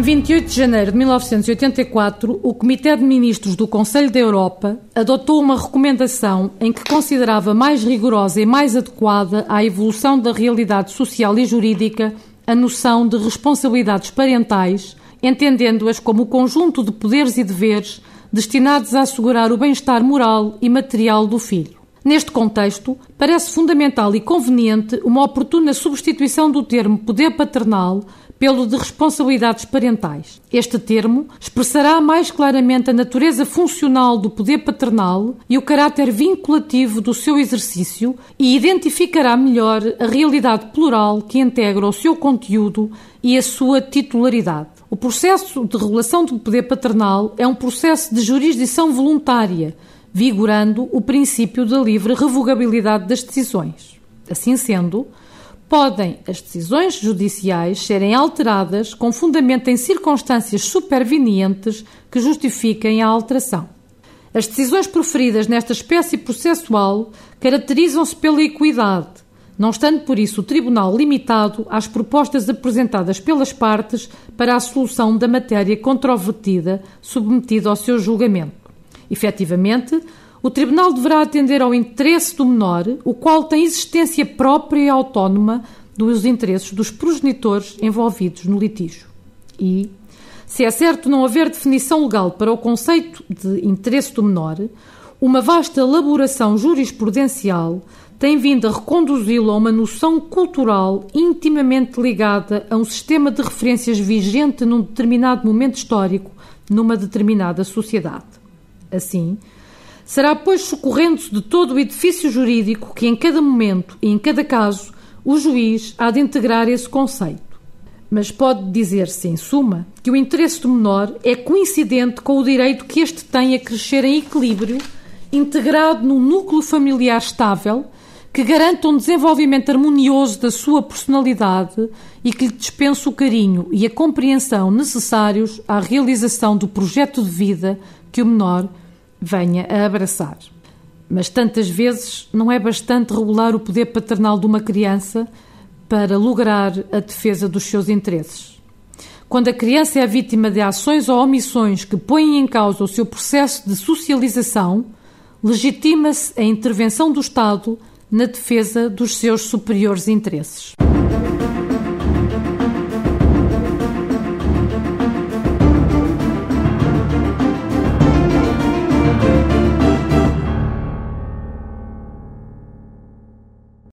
28 de janeiro de 1984, o Comitê de Ministros do Conselho da Europa adotou uma recomendação em que considerava mais rigorosa e mais adequada à evolução da realidade social e jurídica a noção de responsabilidades parentais, entendendo-as como o conjunto de poderes e deveres destinados a assegurar o bem-estar moral e material do filho. Neste contexto, parece fundamental e conveniente uma oportuna substituição do termo poder paternal pelo de responsabilidades parentais. Este termo expressará mais claramente a natureza funcional do poder paternal e o caráter vinculativo do seu exercício e identificará melhor a realidade plural que integra o seu conteúdo e a sua titularidade. O processo de regulação do poder paternal é um processo de jurisdição voluntária, vigorando o princípio da livre revogabilidade das decisões. Assim sendo, podem as decisões judiciais serem alteradas com fundamento em circunstâncias supervenientes que justifiquem a alteração. As decisões proferidas nesta espécie processual caracterizam-se pela equidade, não estando por isso o Tribunal limitado às propostas apresentadas pelas partes para a solução da matéria controvertida submetida ao seu julgamento. Efetivamente, o Tribunal deverá atender ao interesse do menor, o qual tem existência própria e autónoma dos interesses dos progenitores envolvidos no litígio. E, se é certo não haver definição legal para o conceito de interesse do menor, uma vasta elaboração jurisprudencial tem vindo a reconduzi-lo a uma noção cultural intimamente ligada a um sistema de referências vigente num determinado momento histórico, numa determinada sociedade. Assim, Será, pois, socorrendo-se de todo o edifício jurídico que, em cada momento e em cada caso, o juiz há de integrar esse conceito. Mas pode dizer-se, em suma, que o interesse do menor é coincidente com o direito que este tem a crescer em equilíbrio, integrado num núcleo familiar estável, que garanta um desenvolvimento harmonioso da sua personalidade e que lhe dispensa o carinho e a compreensão necessários à realização do projeto de vida que o menor venha a abraçar. Mas tantas vezes não é bastante regular o poder paternal de uma criança para lograr a defesa dos seus interesses. Quando a criança é vítima de ações ou omissões que põem em causa o seu processo de socialização, legitima-se a intervenção do Estado na defesa dos seus superiores interesses.